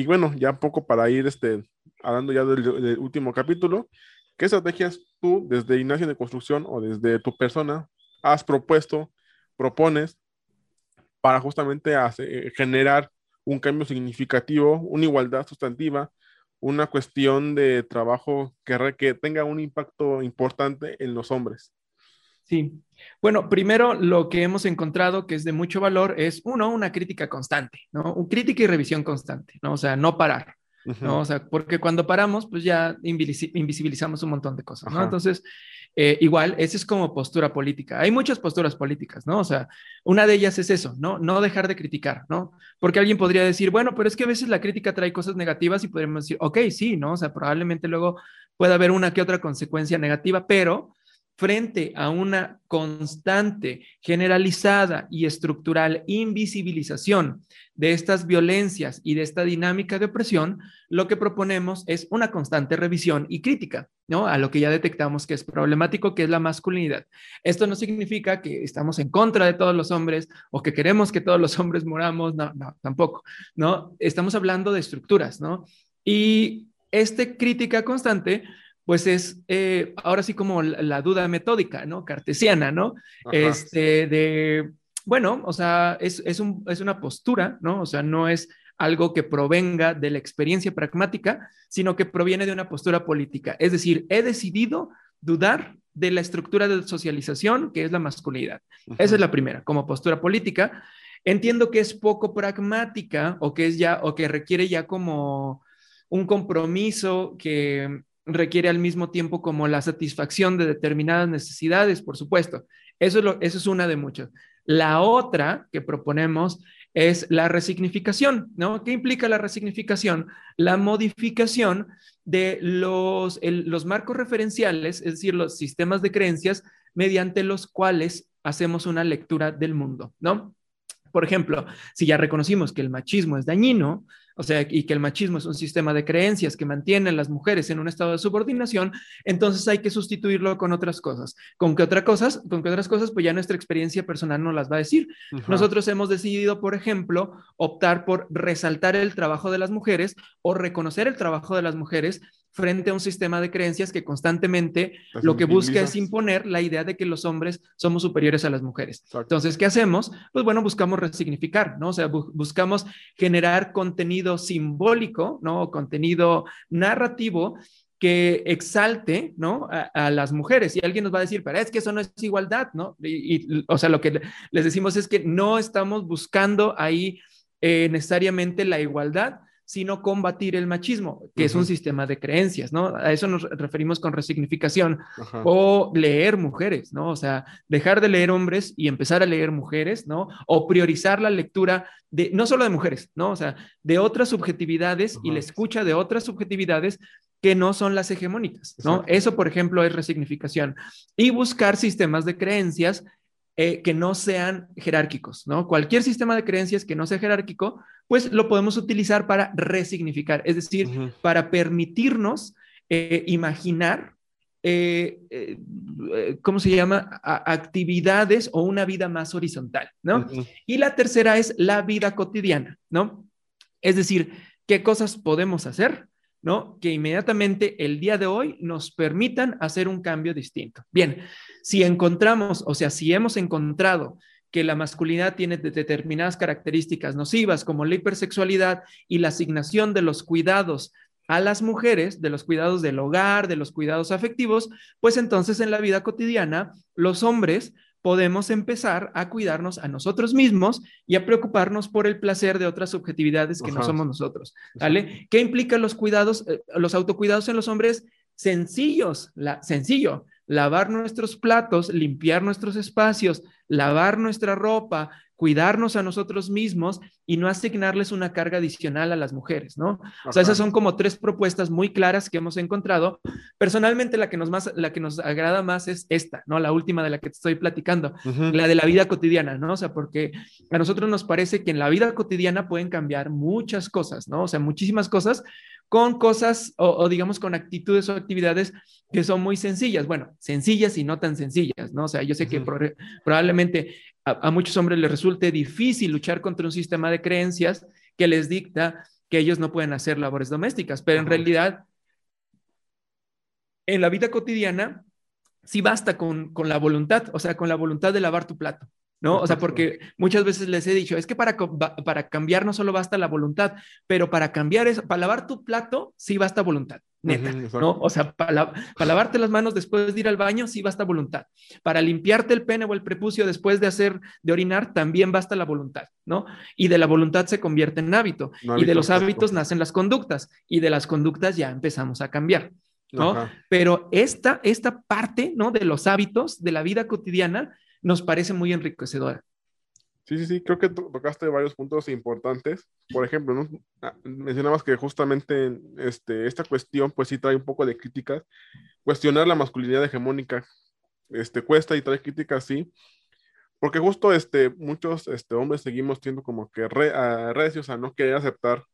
y bueno, ya un poco para ir este, hablando ya del, último capítulo, ¿qué estrategias tú desde Ignacio de Construcción o desde tu persona has propuesto, propones para justamente hacer, generar un cambio significativo, una igualdad sustantiva, una cuestión de trabajo que tenga un impacto importante en los hombres? Sí. Bueno, primero lo que hemos encontrado que es de mucho valor es, uno, una crítica constante, ¿no? Un crítica y revisión constante, ¿no? O sea, no parar, ¿no? O sea, porque cuando paramos, pues ya invisibilizamos un montón de cosas, ¿no? Entonces, eh, igual, esa es como postura política. Hay muchas posturas políticas, ¿no? O sea, una de ellas es eso, ¿no? No dejar de criticar, ¿no? Porque alguien podría decir, bueno, pero es que a veces la crítica trae cosas negativas y podríamos decir, ok, sí, ¿no? O sea, probablemente luego pueda haber una que otra consecuencia negativa, pero frente a una constante, generalizada y estructural invisibilización de estas violencias y de esta dinámica de opresión, lo que proponemos es una constante revisión y crítica, ¿no? A lo que ya detectamos que es problemático, que es la masculinidad. Esto no significa que estamos en contra de todos los hombres o que queremos que todos los hombres moramos, no, no, tampoco, ¿no? Estamos hablando de estructuras, ¿no? Y esta crítica constante pues es eh, ahora sí como la, duda metódica, ¿no? Cartesiana, ¿no? Este, de, bueno, o sea, es, es, un, es una postura, ¿no? O sea, no es algo que provenga de la experiencia pragmática, sino que proviene de una postura política. Es decir, he decidido dudar de la estructura de socialización que es la masculinidad. Esa es la primera, como postura política. Entiendo que es poco pragmática o que es ya o que requiere ya como un compromiso que requiere al mismo tiempo como la satisfacción de determinadas necesidades, por supuesto. Eso es, una de muchas. La otra que proponemos es la resignificación, ¿no? ¿Qué implica la resignificación? La modificación de los, los marcos referenciales, es decir, los sistemas de creencias mediante los cuales hacemos una lectura del mundo, ¿no? Por ejemplo, si ya reconocimos que el machismo es dañino, o sea, y que el machismo es un sistema de creencias que mantiene a las mujeres en un estado de subordinación, entonces hay que sustituirlo con otras cosas. ¿Con qué otras cosas? Con qué otras cosas, pues ya nuestra experiencia personal no las va a decir. Nosotros hemos decidido, por ejemplo, optar por resaltar el trabajo de las mujeres o reconocer el trabajo de las mujeres frente a un sistema de creencias que constantemente lo que busca es imponer la idea de que los hombres somos superiores a las mujeres. Entonces, ¿qué hacemos? Pues bueno, buscamos resignificar, ¿no? O sea, buscamos generar contenido simbólico, ¿no? Contenido narrativo que exalte, ¿no? A, las mujeres. Y alguien nos va a decir, pero es que eso no es igualdad, ¿no? Y, o sea, lo que les decimos es que no estamos buscando ahí eh, necesariamente la igualdad, sino combatir el machismo, que es un sistema de creencias, ¿no? A eso nos referimos con resignificación. O leer mujeres, ¿no? O sea, dejar de leer hombres y empezar a leer mujeres, ¿no? O priorizar la lectura de, no solo de mujeres, ¿no? O sea, de otras subjetividades y la escucha de otras subjetividades que no son las hegemónicas, ¿no? Eso, por ejemplo, es resignificación. Y buscar sistemas de creencias eh, que no sean jerárquicos, ¿no? Cualquier sistema de creencias que no sea jerárquico, pues lo podemos utilizar para resignificar, es decir, para permitirnos eh, imaginar, eh, ¿cómo se llama? actividades o una vida más horizontal, ¿no? Y la tercera es la vida cotidiana, ¿no? Es decir, ¿qué cosas podemos hacer? ¿No? Que inmediatamente el día de hoy nos permitan hacer un cambio distinto. Bien, si encontramos, o sea, si hemos encontrado que la masculinidad tiene determinadas características nocivas como la hipersexualidad y la asignación de los cuidados a las mujeres, de los cuidados del hogar, de los cuidados afectivos, pues entonces en la vida cotidiana los hombres podemos empezar a cuidarnos a nosotros mismos y a preocuparnos por el placer de otras subjetividades que no somos nosotros. ¿Vale? ¿Qué implican los cuidados, eh, los autocuidados en los hombres? Sencillos, la, sencillo, lavar nuestros platos, limpiar nuestros espacios, lavar nuestra ropa, cuidarnos a nosotros mismos y no asignarles una carga adicional a las mujeres, ¿no? O sea, esas son como tres propuestas muy claras que hemos encontrado. Personalmente, la que nos, más, la que nos agrada más es esta, ¿no? La última de la que te estoy platicando, la de la vida cotidiana, ¿no? O sea, porque a nosotros nos parece que en la vida cotidiana pueden cambiar muchas cosas, ¿no? O sea, muchísimas cosas con cosas o, digamos con actitudes o actividades que son muy sencillas, bueno, sencillas y no tan sencillas, ¿no? O sea, yo sé que probablemente a, muchos hombres les resulte difícil luchar contra un sistema de creencias que les dicta que ellos no pueden hacer labores domésticas, pero en realidad, en la vida cotidiana, sí basta con, con la voluntad, o sea, con la voluntad de lavar tu plato. ¿no? O sea, porque muchas veces les he dicho, es que para, para cambiar no solo basta la voluntad, pero para cambiar eso, para lavar tu plato, sí basta voluntad, neta, ¿no? O sea, para, para, lavarte las manos después de ir al baño, sí basta voluntad. Para limpiarte el pene o el prepucio después de hacer, de orinar, también basta la voluntad, ¿no? Y de la voluntad se convierte en hábito, y de los hábitos nacen las conductas, y de las conductas ya empezamos a cambiar. ¿no? Pero esta, esta parte, ¿no? De los hábitos de la vida cotidiana nos parece muy enriquecedora. Sí, sí, sí, creo que tocaste varios puntos importantes. Por ejemplo, ¿no? Ah, mencionabas que justamente este, esta cuestión, pues sí trae un poco de críticas. Cuestionar la masculinidad hegemónica este, cuesta y trae críticas, sí. Porque justo este, muchos este, hombres seguimos siendo como que re, uh, recios a no querer aceptar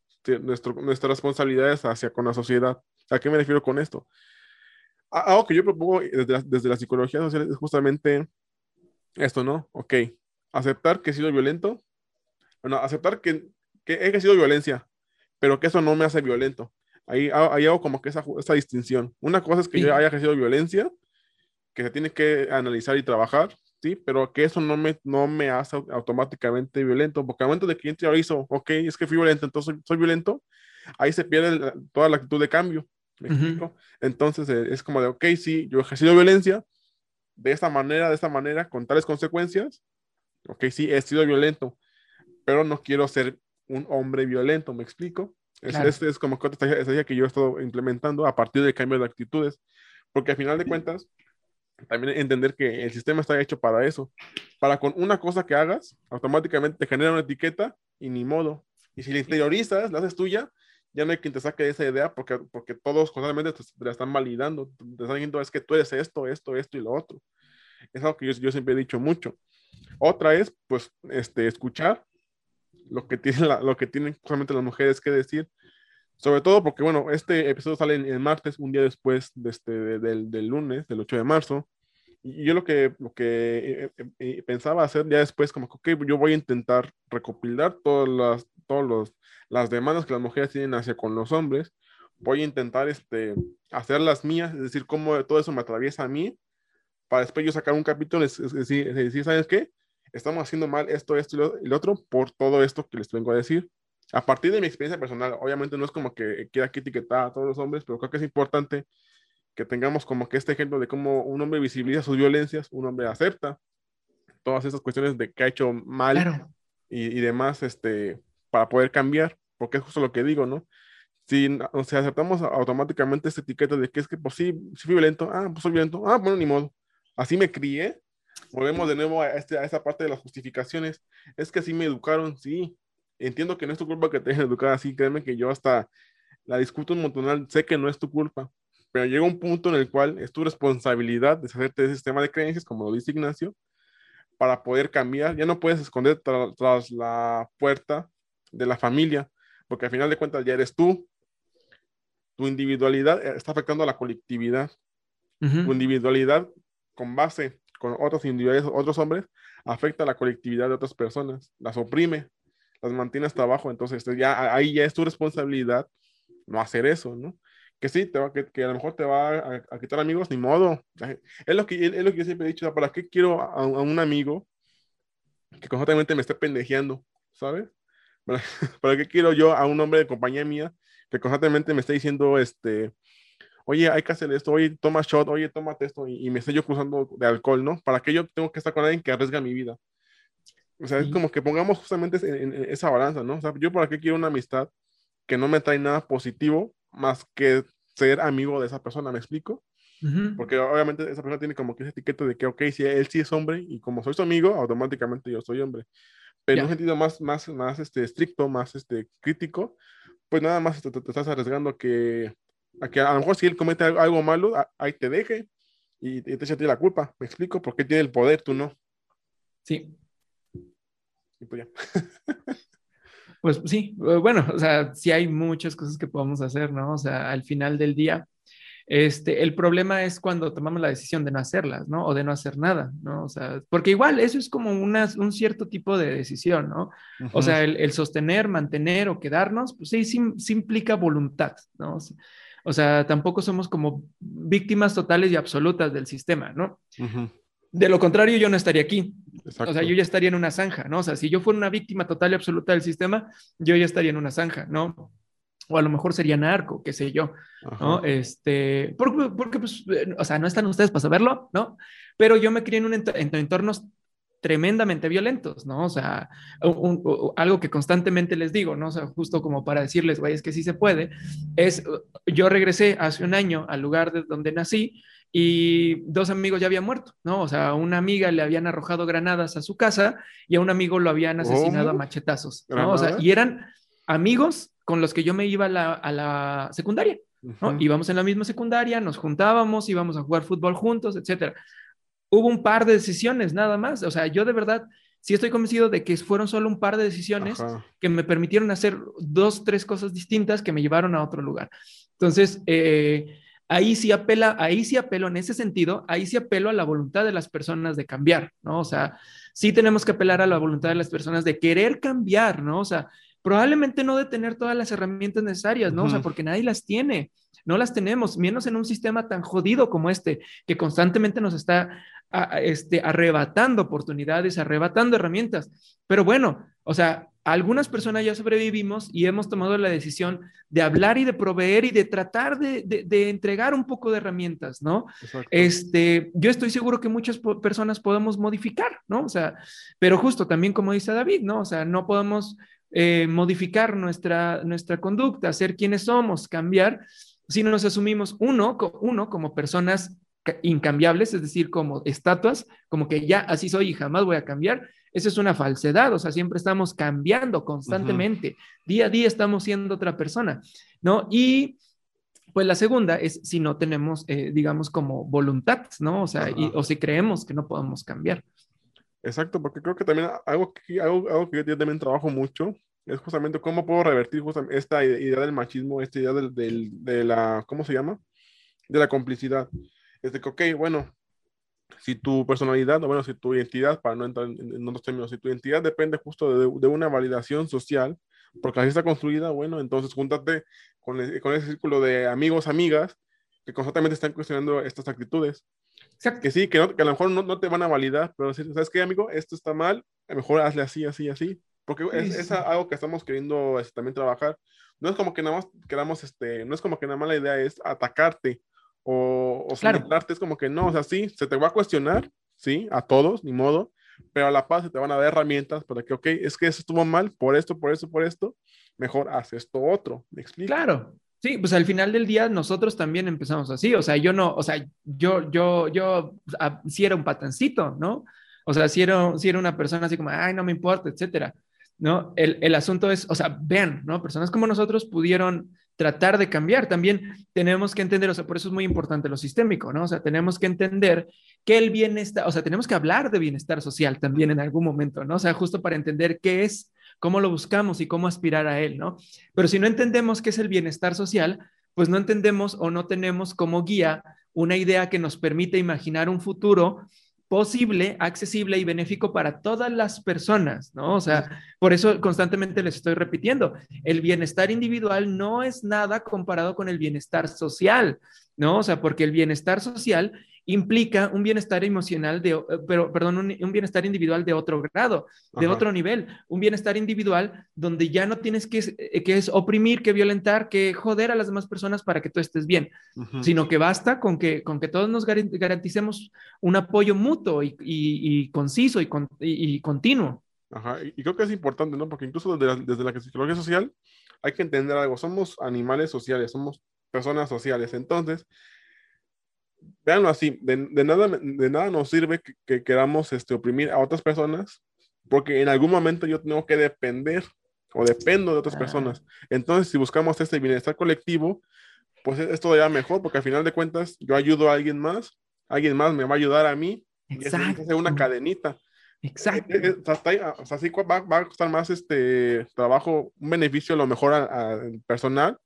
nuestro, nuestras responsabilidades hacia con la sociedad. ¿A qué me refiero con esto? Algo que yo propongo desde la, desde la psicología social es justamente esto, ¿no? Ok, aceptar que he sido violento, bueno, aceptar que, que he sido violencia, pero que eso no me hace violento. Ahí, ahí hago como que esa, esa distinción. Una cosa es que yo haya ejercido violencia, que se tiene que analizar y trabajar, ¿sí? Pero que eso no me, no me hace automáticamente violento, porque al momento de que yo hizo, ok, es que fui violento, entonces soy, violento, ahí se pierde toda la actitud de cambio. ¿Me explico? Entonces eh, es como de, ok, sí, yo he ejercido violencia, de esta manera, de esta manera, con tales consecuencias, ok, sí, he sido violento, pero no quiero ser un hombre violento, ¿me explico? Es, es, como que otra estrategia que yo he estado implementando a partir del cambio de actitudes, porque al final de cuentas, también entender que el sistema está hecho para eso, para con una cosa que hagas, automáticamente te genera una etiqueta y ni modo. Y si la interiorizas, la haces tuya, ya no hay quien te saque de esa idea porque, porque todos constantemente te, la están validando, te están diciendo es que tú eres esto, esto, esto y lo otro. Es algo que yo, yo siempre he dicho mucho. Otra es, pues, este, escuchar lo que, tienen lo que tienen justamente las mujeres que decir, sobre todo porque, bueno, este episodio sale el, martes, un día después de este, del, del, lunes, del 8 de marzo, y yo lo que, lo que eh, eh, eh, pensaba hacer ya después, como que, ok, yo voy a intentar recopilar todas las, todos los las demandas que las mujeres tienen hacia con los hombres, voy a intentar este, hacer las mías, es decir, cómo todo eso me atraviesa a mí, para después yo sacar un capítulo, decir, decir, ¿sabes qué? Estamos haciendo mal esto, esto y lo, otro por todo esto que les vengo a decir. A partir de mi experiencia personal, obviamente no es como que quiera que etiquetar a todos los hombres, pero creo que es importante que tengamos como que este ejemplo de cómo un hombre visibiliza sus violencias, un hombre acepta todas esas cuestiones de que ha hecho mal y, y, demás, este, para poder cambiar, porque es justo lo que digo, ¿no? Si o sea, aceptamos automáticamente esta etiqueta de que es que, pues sí, sí fui violento, ah, pues soy violento, ah, bueno, ni modo, así me crié, volvemos de nuevo a, este, a esa parte de las justificaciones, es que así me educaron, sí, entiendo que no es tu culpa que te hayan educado así, créeme que yo hasta la discuto un montón, sé que no es tu culpa, pero llega un punto en el cual es tu responsabilidad deshacerte de ese sistema de creencias, como lo dice Ignacio, para poder cambiar, ya no puedes esconder tras la puerta de la familia, porque al final de cuentas ya eres tú. Tu individualidad eh, está afectando a la colectividad. Tu individualidad con base con otros individuales, otros hombres, afecta a la colectividad de otras personas, las oprime, las mantiene hasta abajo. Entonces, ya ahí ya es tu responsabilidad no hacer eso, ¿no? Que sí, te va, que, que a lo mejor te va a, quitar amigos, ni modo. Es lo que, es lo que yo siempre he dicho, ¿para qué quiero a, a un amigo que constantemente me esté pendejeando, ¿sabes? ¿Para, qué quiero yo a un hombre de compañía mía que constantemente me esté diciendo, este, oye, hay que hacer esto, oye, toma shot, oye, tómate esto, y, me esté yo cruzando de alcohol, ¿no? ¿Para qué yo tengo que estar con alguien que arriesga mi vida? O sea, es como que pongamos justamente en, esa balanza, ¿no? O sea, yo para qué quiero una amistad que no me trae nada positivo más que ser amigo de esa persona, ¿me explico? Porque obviamente esa persona tiene como que ese etiqueta de que, ok, si él sí es hombre y como soy su amigo, automáticamente yo soy hombre pero en un sentido más, más, más este, estricto, más este, crítico, pues nada más te, estás arriesgando que, a que a lo mejor si él comete algo malo, ahí te deje y, te echa a ti la culpa. ¿Me explico? Porque tiene el poder, tú no. Sí. Y pues ya. pues sí, bueno, o sea, sí hay muchas cosas que podemos hacer, ¿no? O sea, al final del día, Este, el problema es cuando tomamos la decisión de no hacerlas, ¿no? O de no hacer nada, ¿no? O sea, porque igual eso es como una, un cierto tipo de decisión, ¿no? O sea, el, sostener, mantener o quedarnos, pues sí, sí, implica voluntad, ¿no? O sea, tampoco somos como víctimas totales y absolutas del sistema, ¿no? De lo contrario, yo no estaría aquí. O sea, yo ya estaría en una zanja, ¿no? O sea, si yo fuera una víctima total y absoluta del sistema, yo ya estaría en una zanja, ¿no? O a lo mejor sería narco, qué sé yo, ¿no? Este, porque, porque, pues, o sea, no están ustedes para saberlo, ¿no? Pero yo me crié en, un en entornos tremendamente violentos, ¿no? O sea, algo que constantemente les digo, ¿no? O sea, justo como para decirles, güey, es que sí se puede, es, yo regresé hace un año al lugar de donde nací y dos amigos ya habían muerto, ¿no? O sea, a una amiga le habían arrojado granadas a su casa y a un amigo lo habían asesinado a machetazos, ¿no? O sea, y eran amigos con los que yo me iba a la, secundaria, ¿no? Íbamos en la misma secundaria, nos juntábamos, íbamos a jugar fútbol juntos, etcétera. Hubo un par de decisiones nada más, o sea, yo de verdad sí estoy convencido de que fueron solo un par de decisiones que me permitieron hacer dos, tres cosas distintas que me llevaron a otro lugar. Entonces, eh, ahí sí apela, ahí sí apelo en ese sentido, ahí sí apelo a la voluntad de las personas de cambiar, ¿no? O sea, sí tenemos que apelar a la voluntad de las personas de querer cambiar, ¿no? O sea, probablemente no de tener todas las herramientas necesarias, ¿no? O sea, porque nadie las tiene, no las tenemos, menos en un sistema tan jodido como este, que constantemente nos está este, arrebatando oportunidades, arrebatando herramientas. Pero bueno, o sea, algunas personas ya sobrevivimos y hemos tomado la decisión de hablar y de proveer y de tratar de, de, entregar un poco de herramientas, ¿no? Este, yo estoy seguro que muchas personas podemos modificar, ¿no? O sea, pero justo también como dice David, ¿no? O sea, no podemos eh, modificar nuestra, nuestra conducta, ser quienes somos, cambiar, si nos asumimos uno, uno como personas incambiables, es decir, como estatuas, como que ya así soy y jamás voy a cambiar, eso es una falsedad, o sea, siempre estamos cambiando constantemente, día a día estamos siendo otra persona, ¿no? Y pues la segunda es si no tenemos, eh, digamos, como voluntad, ¿no? O sea, o si creemos que no podemos cambiar. Exacto, porque creo que también algo que, algo, algo que yo también trabajo mucho es justamente cómo puedo revertir justamente esta idea del machismo, esta idea del, del, de la, ¿cómo se llama? De la complicidad. Es de que, ok, bueno, si tu personalidad, o bueno, si tu identidad, para no entrar en, otros términos, si tu identidad depende justo de, de, una validación social, porque así está construida, bueno, entonces júntate con, con ese círculo de amigos, amigas, que constantemente están cuestionando estas actitudes. Que sí, que, que a lo mejor no, no, te van a validar, pero si ¿sabes qué, amigo? Esto está mal, a lo mejor hazle así, así, así. Porque es, es, algo que estamos queriendo este, también trabajar. No es como que nada más queramos, este, no es como que nada más la idea es atacarte o, o claro. es como que no, o sea, sí, se te va a cuestionar, sí, a todos, ni modo, pero a la paz se te van a dar herramientas para que, ok, es que eso estuvo mal por esto, por esto, por esto, mejor haz esto otro, ¿me explico? Claro, Sí, pues al final del día nosotros también empezamos así, o sea, yo no, o sea, yo, yo, yo, si era un patancito, ¿no? O sea, si era, si era una persona así como, ay, no me importa, etcétera, ¿no? El, el asunto es, o sea, vean, ¿no? Personas como nosotros pudieron tratar de cambiar. También tenemos que entender, o sea, por eso es muy importante lo sistémico, ¿no? O sea, tenemos que entender que el bienestar, o sea, tenemos que hablar de bienestar social también en algún momento, ¿no? O sea, justo para entender qué es, cómo lo buscamos y cómo aspirar a él, ¿no? Pero si no entendemos qué es el bienestar social, pues no entendemos o no tenemos como guía una idea que nos permite imaginar un futuro posible, accesible y benéfico para todas las personas, ¿no? O sea, por eso constantemente les estoy repitiendo, el bienestar individual no es nada comparado con el bienestar social, ¿no? O sea, porque el bienestar social implica un bienestar emocional de, eh, pero, perdón, un, bienestar individual de otro grado, de otro nivel, un bienestar individual donde ya no tienes que, eh, que es oprimir, que violentar, que joder a las demás personas para que tú estés bien, sino que basta con que, con que todos nos garanticemos un apoyo mutuo y, y, conciso y, y, continuo. Ajá, y creo que es importante, ¿no? Porque incluso desde la, desde la psicología social hay que entender algo, somos animales sociales, somos personas sociales, entonces véanlo así, de, nada, de nada nos sirve que, queramos este, oprimir a otras personas, porque en algún momento yo tengo que depender o dependo de otras personas. Entonces, si buscamos este bienestar colectivo, pues es, todavía mejor, porque al final de cuentas yo ayudo a alguien más, alguien más me va a ayudar a mí, Exacto. y es, una cadenita. Exacto. Eh, eh, o sea, sí va, va, a costar más este trabajo, un beneficio a lo mejor al personal,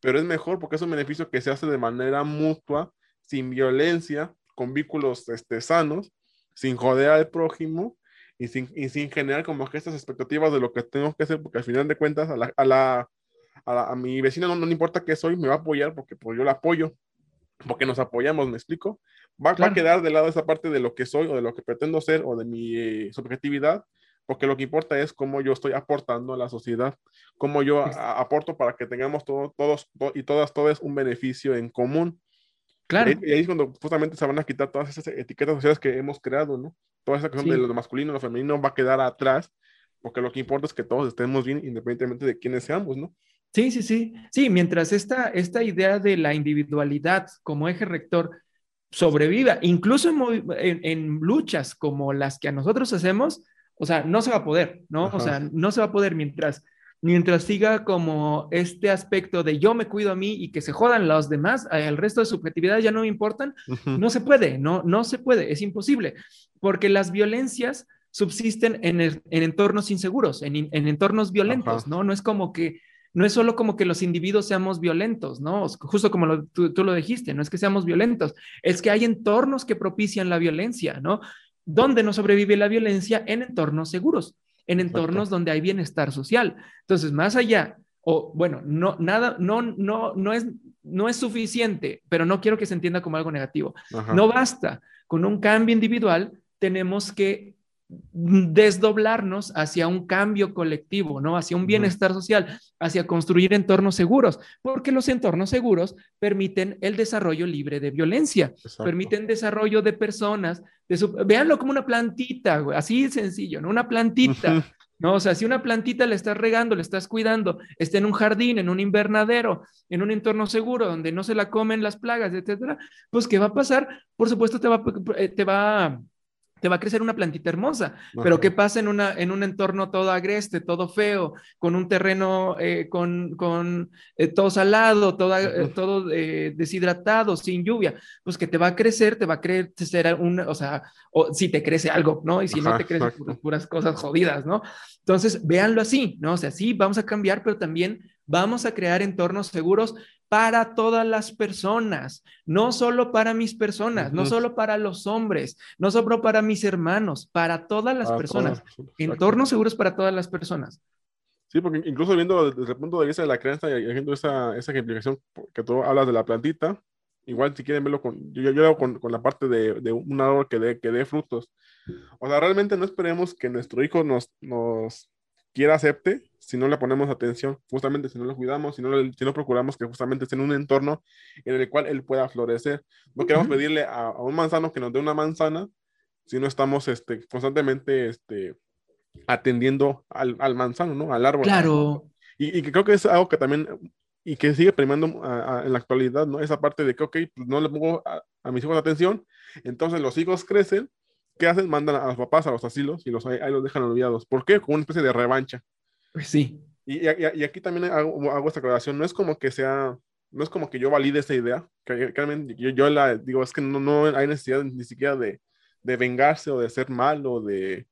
pero es mejor porque es un beneficio que se hace de manera mutua, sin violencia, con vínculos este, sanos, sin joder al prójimo y sin, y sin generar como que estas expectativas de lo que tengo que hacer, porque al final de cuentas a, la, a, la, a, mi vecina no, no, importa qué soy, me va a apoyar porque pues, yo la apoyo, porque nos apoyamos, ¿me explico? Va, claro. va, a quedar de lado esa parte de lo que soy o de lo que pretendo ser o de mi eh, subjetividad, porque lo que importa es cómo yo estoy aportando a la sociedad, cómo yo a, aporto para que tengamos todo, todos to, y todas, todas un beneficio en común. Claro. Y, y, ahí es cuando justamente se van a quitar todas esas etiquetas sociales que hemos creado, ¿no? Toda esa cuestión sí. de lo masculino, lo femenino va a quedar atrás, porque lo que importa es que todos estemos bien independientemente de quiénes seamos, ¿no? Sí, sí, sí. Sí, mientras esta, esta idea de la individualidad como eje rector sobreviva, incluso en, en, en, luchas como las que a nosotros hacemos, o sea, no se va a poder, ¿no? Ajá. O sea, no se va a poder mientras, mientras siga como este aspecto de yo me cuido a mí y que se jodan los demás, el resto de subjetividades ya no me importan, uh -huh. no se puede, no, no se puede, es imposible, porque las violencias subsisten en, el, en entornos inseguros, en, en entornos violentos, Ajá. ¿no? No es como que no es solo como que los individuos seamos violentos, ¿no? Justo como lo, tú, tú, lo dijiste, no es que seamos violentos, es que hay entornos que propician la violencia, ¿no? ¿Dónde no sobrevive la violencia? En entornos seguros, en entornos Exacto. donde hay bienestar social. Entonces, más allá, o bueno, no, nada, no, no, no es, no es suficiente, pero no quiero que se entienda como algo negativo. Ajá. No basta con un cambio individual, tenemos que desdoblarnos hacia un cambio colectivo, ¿no? Hacia un bienestar social, hacia construir entornos seguros, porque los entornos seguros permiten el desarrollo libre de violencia, Exacto. permiten desarrollo de personas, de su, véanlo como una plantita, güey, así sencillo, ¿no? Una plantita. Uh -huh. ¿no? O sea, si una plantita le estás regando, le estás cuidando, está en un jardín, en un invernadero, en un entorno seguro donde no se la comen las plagas, etcétera, pues ¿qué va a pasar? Por supuesto te va, eh, te va te va a crecer una plantita hermosa. Ajá. Pero ¿qué pasa en, una, en un entorno todo agreste, todo feo, con un terreno eh, con, con eh, todo salado, toda, eh, todo deshidratado, sin lluvia? Pues que te va a crecer, te va a crecer un, o sea, o si te crece algo, ¿no? Y si Ajá, no te crecen puras, puras cosas jodidas, ¿no? Entonces, véanlo así, ¿no? O sea, sí, vamos a cambiar, pero también vamos a crear entornos seguros para todas las personas, no solo para mis personas, no solo para los hombres, no solo para mis hermanos, para todas las personas. Todas, Entornos seguros para todas las personas. Sí, porque incluso viendo desde el punto de vista de la creencia y haciendo esa, esa ejemplificación que tú hablas de la plantita, igual si quieren verlo con, yo, yo hago con, con, la parte de, de un árbol que dé, que dé frutos. O sea, realmente no esperemos que nuestro hijo nos, nos quiera acepte si no le ponemos atención, justamente si no lo cuidamos, si no, si no procuramos que justamente esté en un entorno en el cual él pueda florecer. No queremos uh -huh. pedirle a, a, un manzano que nos dé una manzana si no estamos este, constantemente este, atendiendo al, al, manzano, ¿no? Al árbol. Claro. Y, y, creo que es algo que también, y que sigue a, a, en la actualidad, ¿no? Esa parte de que, ok, pues no le pongo a, a mis hijos atención, entonces los hijos crecen, ¿qué hacen? Mandan a los papás a los asilos y los, ahí los dejan olvidados. ¿Por qué? Como una especie de revancha. Pues sí. Y, y, y, aquí también hago, hago, esta aclaración, no es como que sea, no es como que yo valide esa idea, que, que yo, yo, la digo, es que no, no hay necesidad ni siquiera de, de vengarse o de ser mal o de,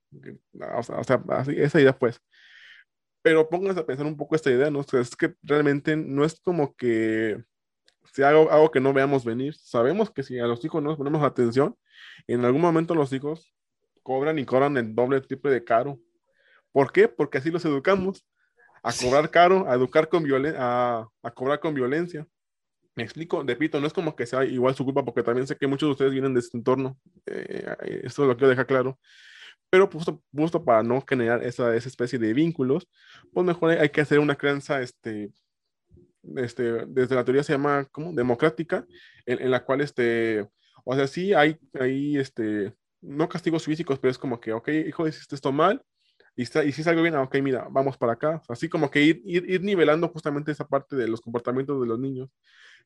o sea, o sea así, esa idea pues. Pero pónganse a pensar un poco esta idea, ¿no? O sea, es que realmente no es como que sea algo, algo que no veamos venir. Sabemos que si a los hijos no nos ponemos atención, en algún momento los hijos cobran y cobran el doble, triple de caro ¿Por qué? Porque así los educamos a cobrar caro, a educar con violencia, a, a, cobrar con violencia. Me explico, repito, no es como que sea igual su culpa, porque también sé que muchos de ustedes vienen de este entorno. Eh, esto lo quiero dejar claro. Pero justo, justo para no generar esa, esa, especie de vínculos, pues mejor hay, hay que hacer una crianza, este, este, desde la teoría se llama, ¿cómo? Democrática, en, en la cual, este, o sea, sí hay, hay, este, no castigos físicos, pero es como que, ok, hijo, hiciste esto mal, y, está, y si salgo bien, ah, ok, mira, vamos para acá. Así como que ir, ir, ir, nivelando justamente esa parte de los comportamientos de los niños,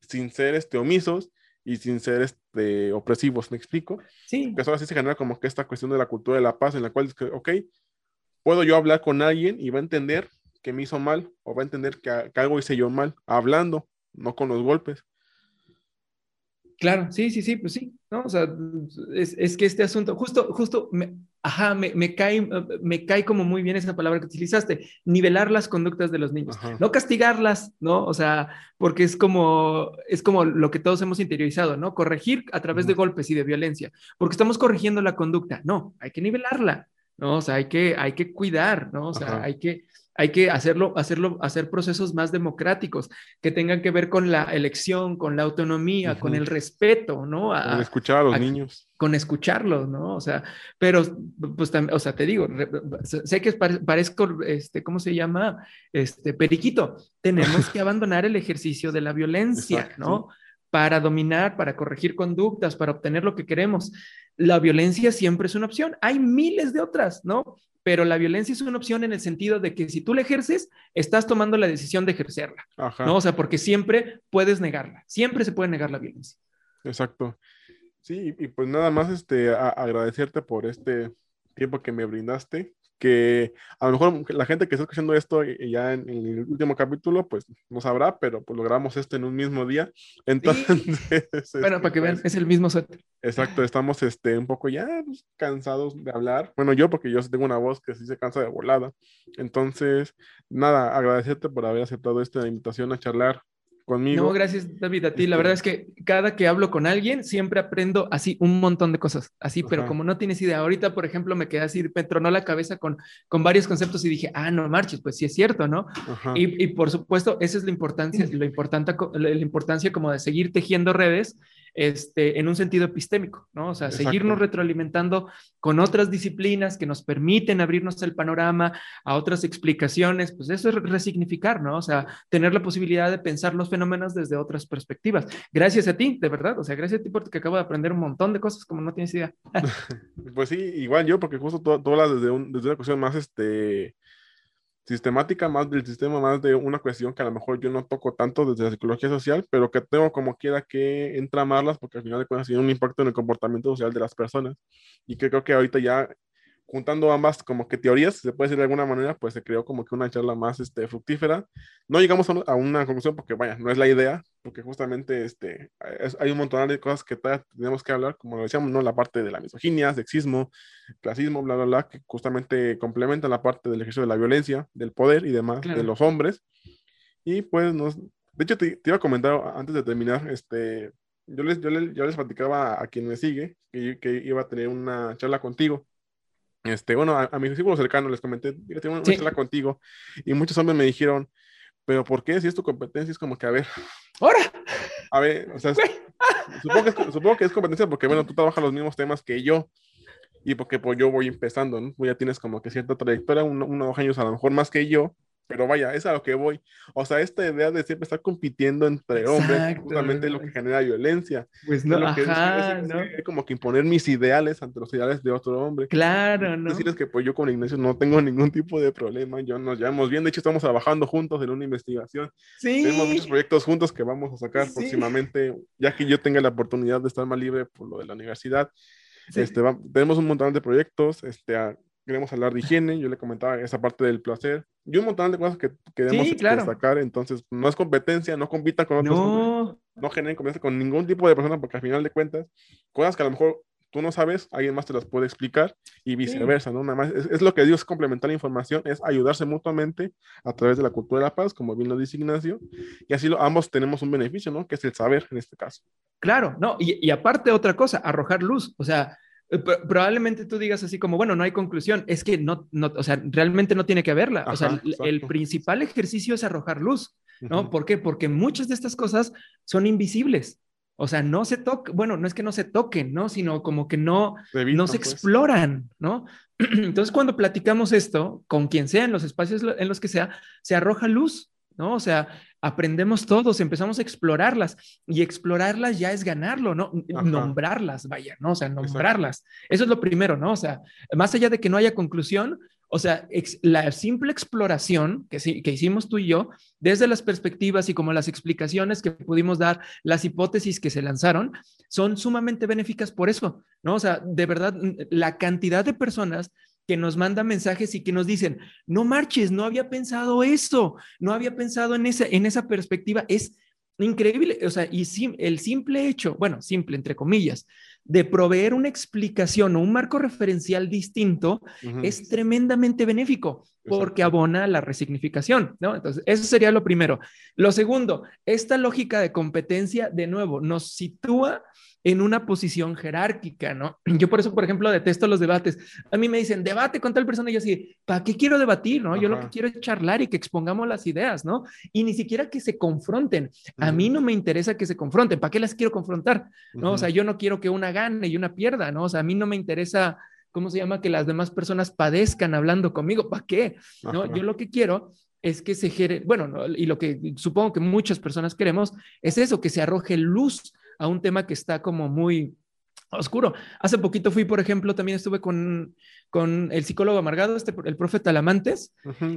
sin ser este, omisos y sin ser este, opresivos, ¿me explico? Sí. Que eso así se genera como que esta cuestión de la cultura de la paz, en la cual, ok, puedo yo hablar con alguien y va a entender que me hizo mal, o va a entender que, que algo hice yo mal, hablando, no con los golpes. Claro, sí, sí, sí, pues sí, ¿no? O sea, es, es que este asunto, justo, justo, me, ajá, me, me, cae, me cae como muy bien esa palabra que utilizaste, nivelar las conductas de los niños, no castigarlas, ¿no? O sea, porque es como, es como lo que todos hemos interiorizado, ¿no? Corregir a través de golpes y de violencia, porque estamos corrigiendo la conducta, no, hay que nivelarla, ¿no? O sea, hay que, hay que cuidar, ¿no? O sea, hay que hay que hacerlo, hacerlo, hacer procesos más democráticos que tengan que ver con la elección, con la autonomía, con el respeto, ¿no? con escuchar a los niños. Con escucharlos, ¿no? O sea, pero, pues, o sea, te digo, sé que parezco, este, ¿cómo se llama? Este, periquito. Tenemos que abandonar el ejercicio de la violencia, ¿no? Para dominar, para corregir conductas, para obtener lo que queremos. La violencia siempre es una opción. Hay miles de otras, ¿no? pero la violencia es una opción en el sentido de que si tú la ejerces, estás tomando la decisión de ejercerla, ¿no? O sea, porque siempre puedes negarla, siempre se puede negar la violencia. Exacto. Sí, y pues nada más este, agradecerte por este tiempo que me brindaste que a lo mejor la gente que está escuchando esto ya en, el último capítulo, pues no sabrá, pero pues logramos esto en un mismo día. Entonces, bueno, para que vean, pues es el mismo set. Exacto, estamos este, un poco ya pues, cansados de hablar. Bueno, yo porque yo tengo una voz que sí se cansa de volada. Entonces, nada, agradecerte por haber aceptado esta invitación a charlar conmigo. No, gracias David, a ti. La verdad es que cada que hablo con alguien siempre aprendo así un montón de cosas, así, pero como no tienes idea, ahorita por ejemplo me quedé así, me tronó la cabeza con, con varios conceptos y dije, ah, no marches, pues sí es cierto, ¿no? Y, y, por supuesto, esa es la importancia, lo importante, la importancia como de seguir tejiendo redes este, en un sentido epistémico, ¿no? O sea, seguirnos retroalimentando con otras disciplinas que nos permiten abrirnos el panorama a otras explicaciones, pues eso es resignificar, ¿no? O sea, tener la posibilidad de pensar los fenómenos desde otras perspectivas. Gracias a ti, de verdad, o sea, gracias a ti porque acabo de aprender un montón de cosas como no tienes idea. pues sí, igual yo, porque justo tú, hablas desde, desde una cuestión más, este, sistemática, más del sistema, más de una cuestión que a lo mejor yo no toco tanto desde la psicología social, pero que tengo como quiera que entramarlas porque al final de cuentas tiene un impacto en el comportamiento social de las personas. Y que creo que ahorita ya juntando ambas como que teorías, se puede decir de alguna manera, pues se creó como que una charla más este, fructífera. No llegamos a, una conclusión porque, vaya, no es la idea, porque justamente este, hay un montón de cosas que tenemos que hablar, como lo decíamos, ¿no? La parte de la misoginia, sexismo, clasismo, bla, bla, bla, que justamente complementan la parte del ejercicio de la violencia, del poder y demás de los hombres. Y pues nos... De hecho, te, iba a comentar antes de terminar, este, yo les, yo les, yo les platicaba a quien me sigue que, que iba a tener una charla contigo este, bueno, a, mis discípulos cercanos les comenté, yo tengo una charla contigo, y muchos hombres me dijeron, pero ¿por qué? Si es tu competencia, es como que, a ver. ¡Ahora! A ver, o sea, supongo, que es, supongo que es competencia porque, bueno, tú trabajas los mismos temas que yo, y porque pues yo voy empezando, ¿no? Tú ya tienes como que cierta trayectoria, unos dos años a lo mejor más que yo, pero vaya, es a lo que voy. O sea, esta idea de siempre estar compitiendo entre hombres, justamente es lo que genera violencia. Pues no, ajá, ¿no? Es como que imponer mis ideales ante los ideales de otro hombre. Claro, ¿no? Decirles que pues yo con Ignacio no tengo ningún tipo de problema, yo nos llevamos bien, de hecho estamos trabajando juntos en una investigación. Sí. Tenemos muchos proyectos juntos que vamos a sacar próximamente, ya que yo tenga la oportunidad de estar más libre por lo de la universidad. Este, tenemos un montón de proyectos, este, queremos hablar de higiene, yo le comentaba esa parte del placer, y un montón de cosas que queremos destacar, entonces no es competencia, no compita con otros, no, no generen competencia con ningún tipo de persona, porque al final de cuentas, cosas que a lo mejor tú no sabes, alguien más te las puede explicar y viceversa, ¿no? Nada más es, lo que Dios complementar la información, es ayudarse mutuamente a través de la cultura de la paz, como bien lo dice Ignacio, y así lo, ambos tenemos un beneficio, ¿no? Que es el saber en este caso. Claro, no, y, y aparte otra cosa, arrojar luz, o sea, probablemente tú digas así como, bueno, no hay conclusión, es que no, no o sea, realmente no tiene que haberla. o sea, el principal ejercicio es arrojar luz, ¿no? ¿Por qué? Porque muchas de estas cosas son invisibles. O sea, no se tocan, bueno, no es que no se toquen, ¿no? Sino como que no, no se pues. exploran, ¿no? Entonces, cuando platicamos esto, con quien sea, en los espacios en los que sea, se arroja luz, ¿no? O sea, aprendemos todos, empezamos a explorarlas y explorarlas ya es ganarlo, ¿no? Nombrarlas, vaya, ¿no? O sea, nombrarlas. Eso es lo primero, ¿no? O sea, más allá de que no haya conclusión, o sea, la simple exploración que, que hicimos tú y yo, desde las perspectivas y como las explicaciones que pudimos dar, las hipótesis que se lanzaron, son sumamente benéficas por eso, ¿no? O sea, de verdad, la cantidad de personas que nos mandan mensajes y que nos dicen, no marches, no había pensado eso, no había pensado en esa, en esa perspectiva. Es, increíble, o sea, y el simple hecho, bueno, simple entre comillas, de proveer una explicación o un marco referencial distinto es tremendamente benéfico porque abona la resignificación, ¿no? Entonces, eso sería lo primero. Lo segundo, esta lógica de competencia, de nuevo, nos sitúa en una posición jerárquica, ¿no? Yo por eso, por ejemplo, detesto los debates. A mí me dicen, debate con tal persona y yo así, ¿para qué quiero debatir, no? Yo lo que quiero es charlar y que expongamos las ideas, ¿no? Y ni siquiera que se confronten. A mí no me interesa que se confronten. ¿Para qué las quiero confrontar? ¿No? O sea, yo no quiero que una gane y una pierda, ¿no? O sea, a mí no me interesa, ¿cómo se llama? Que las demás personas padezcan hablando conmigo. ¿Para qué? ¿No? Yo lo que quiero es que se genere, bueno, y lo que supongo que muchas personas queremos es eso, que se arroje luz a un tema que está como muy oscuro. Hace poquito fui, por ejemplo, también estuve con, con el psicólogo amargado, este, el profe Talamantes,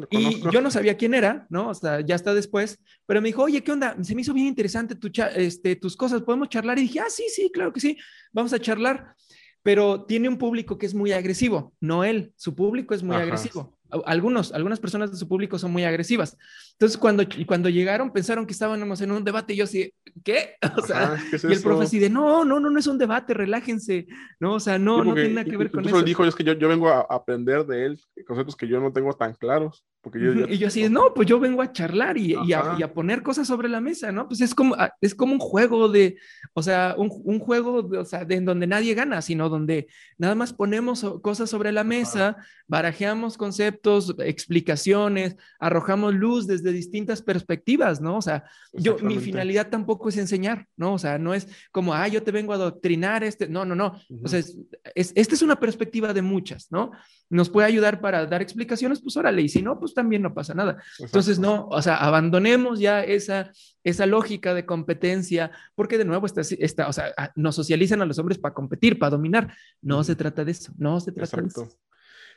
y yo no sabía quién era, ¿no? O sea, ya está después, pero me dijo, oye, ¿qué onda? Se me hizo bien interesante tu este, tus cosas, ¿podemos charlar? Y dije, ah, sí, sí, claro que sí, vamos a charlar. Pero tiene un público que es muy agresivo, no él, su público es muy agresivo algunos, algunas personas de su público son muy agresivas. Entonces, cuando, cuando llegaron, pensaron que estábamos en un debate y yo así, ¿qué? O sea, y el profe así de, no, no, no, no es un debate, relájense, ¿no? O sea, no, no tiene nada que ver con eso. dijo, es que yo, yo vengo a aprender de él conceptos que yo no tengo tan claros. Porque yo, Y yo así, no, pues yo vengo a charlar y, y, a, poner cosas sobre la mesa, ¿no? Pues es como, ah, es como un juego de, o sea, un, un juego, de, o sea, de en donde nadie gana, sino donde nada más ponemos cosas sobre la mesa, barajeamos conceptos, explicaciones, arrojamos luz desde distintas perspectivas, ¿no? O sea, yo, mi finalidad tampoco es enseñar, ¿no? O sea, no es como, ah, yo te vengo a adoctrinar, este, no, no, no. O sea, es, esta es una perspectiva de muchas, ¿no? Nos puede ayudar para dar explicaciones, pues órale, y si no, pues pues, también no pasa nada. Entonces, no, o sea, abandonemos ya esa, esa lógica de competencia, porque de nuevo está, está, o sea, nos socializan a los hombres para competir, para dominar. No se trata de eso, no se trata de eso.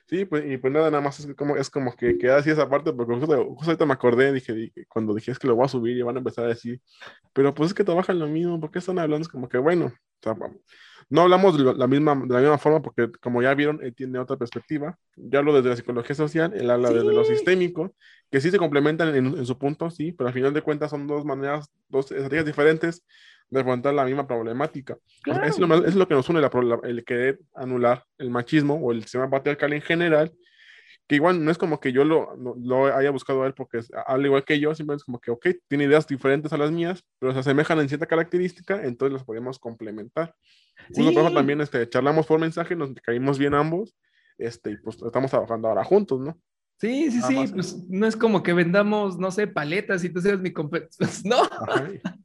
Sí, pues, y pues nada, nada más es como, es como que queda así esa parte, porque justo, ahorita me acordé, dije, cuando dije es que lo voy a subir y van a empezar a decir, pero pues es que trabajan lo mismo, ¿por qué están hablando? Es como que bueno, sea, no hablamos de la misma, de la misma forma porque, como ya vieron, él tiene otra perspectiva. Yo hablo desde la psicología social, él habla desde lo sistémico, que sí se complementan en, su punto, sí, pero al final de cuentas son dos maneras, dos estrategias diferentes de afrontar la misma problemática. es, lo es, lo que nos une el querer anular el machismo o el sistema patriarcal en general que igual no es como que yo lo, lo haya buscado a él porque habla igual que yo, simplemente es como que, ok, tiene ideas diferentes a las mías, pero se asemejan en cierta característica, entonces las podemos complementar. Sí. Uno, también este, charlamos por mensaje, nos caímos bien ambos, este, y pues estamos trabajando ahora juntos, ¿no? Sí, sí, sí, pues no es como que vendamos, no sé, paletas y tú seas mi competencia, no.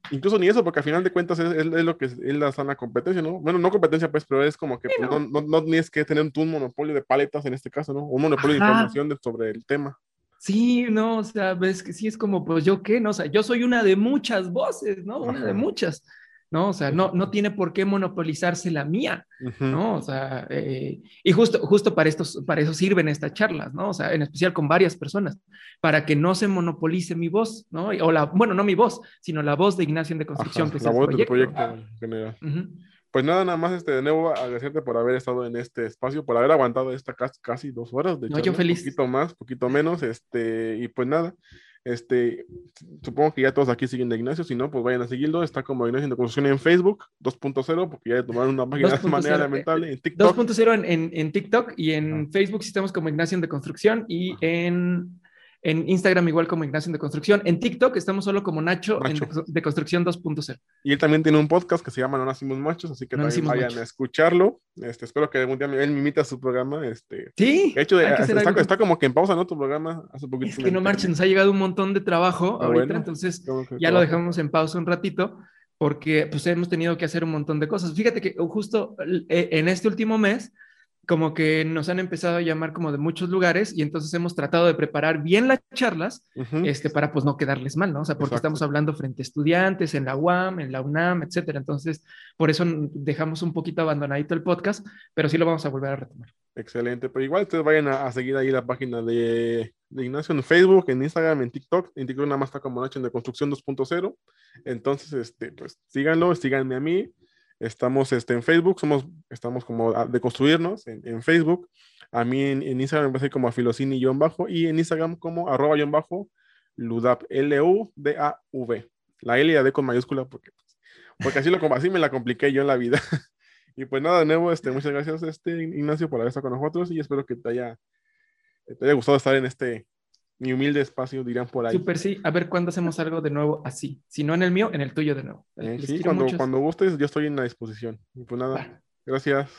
Incluso ni eso, porque al final de cuentas es, lo que es, la sana competencia, ¿no? Bueno, no competencia, pues, pero es como que pues, no. No, no, tienes que tener un monopolio de paletas en este caso, ¿no? Un monopolio de información sobre el tema. Sí, no, o sea, ves que sí es como, pues yo qué, no, o sea, yo soy una de muchas voces, ¿no? Una de muchas. ¿No? O sea, no, no tiene por qué monopolizarse la mía, ¿no? O sea, eh, y justo, justo para, estos, para eso sirven estas charlas, ¿no? O sea, en especial con varias personas, para que no se monopolice mi voz, ¿no? O la, bueno, no mi voz, sino la voz de Ignacio de Construcción, que es el proyecto. proyecto general. Pues nada, nada más este, de nuevo agradecerte por haber estado en este espacio, por haber aguantado esta casi, casi dos horas de no, yo feliz. Poquito más, poquito menos, este, y pues nada, este, supongo que ya todos aquí siguen de Ignacio, si no, pues vayan a seguirlo. Está como Ignacio de Construcción en Facebook, 2.0, porque ya tomaron una página de manera lamentable. En TikTok. 2.0 en, en, TikTok y en Facebook sí estamos como Ignacio de Construcción y en en Instagram igual como Ignacio de Construcción. En TikTok estamos solo como Nacho, de Construcción 2.0. Y él también tiene un podcast que se llama No Nacimos Machos, así que también vayan a escucharlo. Este, espero que algún día él me imita su programa. Este, sí. De hecho, está, como que en pausa, ¿no? Tu programa hace poquito. Es que no marchen, nos ha llegado un montón de trabajo ah, ahorita, entonces ya lo dejamos en pausa un ratito porque pues hemos tenido que hacer un montón de cosas. Fíjate que justo eh, en este último mes como que nos han empezado a llamar como de muchos lugares y entonces hemos tratado de preparar bien las charlas este, para pues no quedarles mal, ¿no? O sea, porque estamos hablando frente a estudiantes en la UAM, en la UNAM, etcétera. Entonces, por eso dejamos un poquito abandonadito el podcast, pero sí lo vamos a volver a retomar. Excelente, pero igual ustedes vayan a, seguir ahí la página de, de, Ignacio en Facebook, en Instagram, en TikTok. En TikTok nada más está como Nacho de Construcción 2.0. Entonces, este, pues síganlo, síganme a mí. Estamos este, en Facebook, somos, estamos como de construirnos en, Facebook. A mí en, Instagram me parece como a filocini-bajo y en Instagram como arroba-ludap, L-U-D-A-V. la L y la D con mayúscula porque, porque así, lo, así me la compliqué yo en la vida. y pues nada, de nuevo, este, muchas gracias, este, Ignacio, por haber estado con nosotros y espero que te haya, te haya gustado estar en este mi humilde espacio, dirán por ahí. Súper sí, a ver cuándo hacemos algo de nuevo así. Si no en el mío, en el tuyo de nuevo. Eh, sí, cuando, cuando gustes, yo estoy en la disposición. Y pues nada, gracias.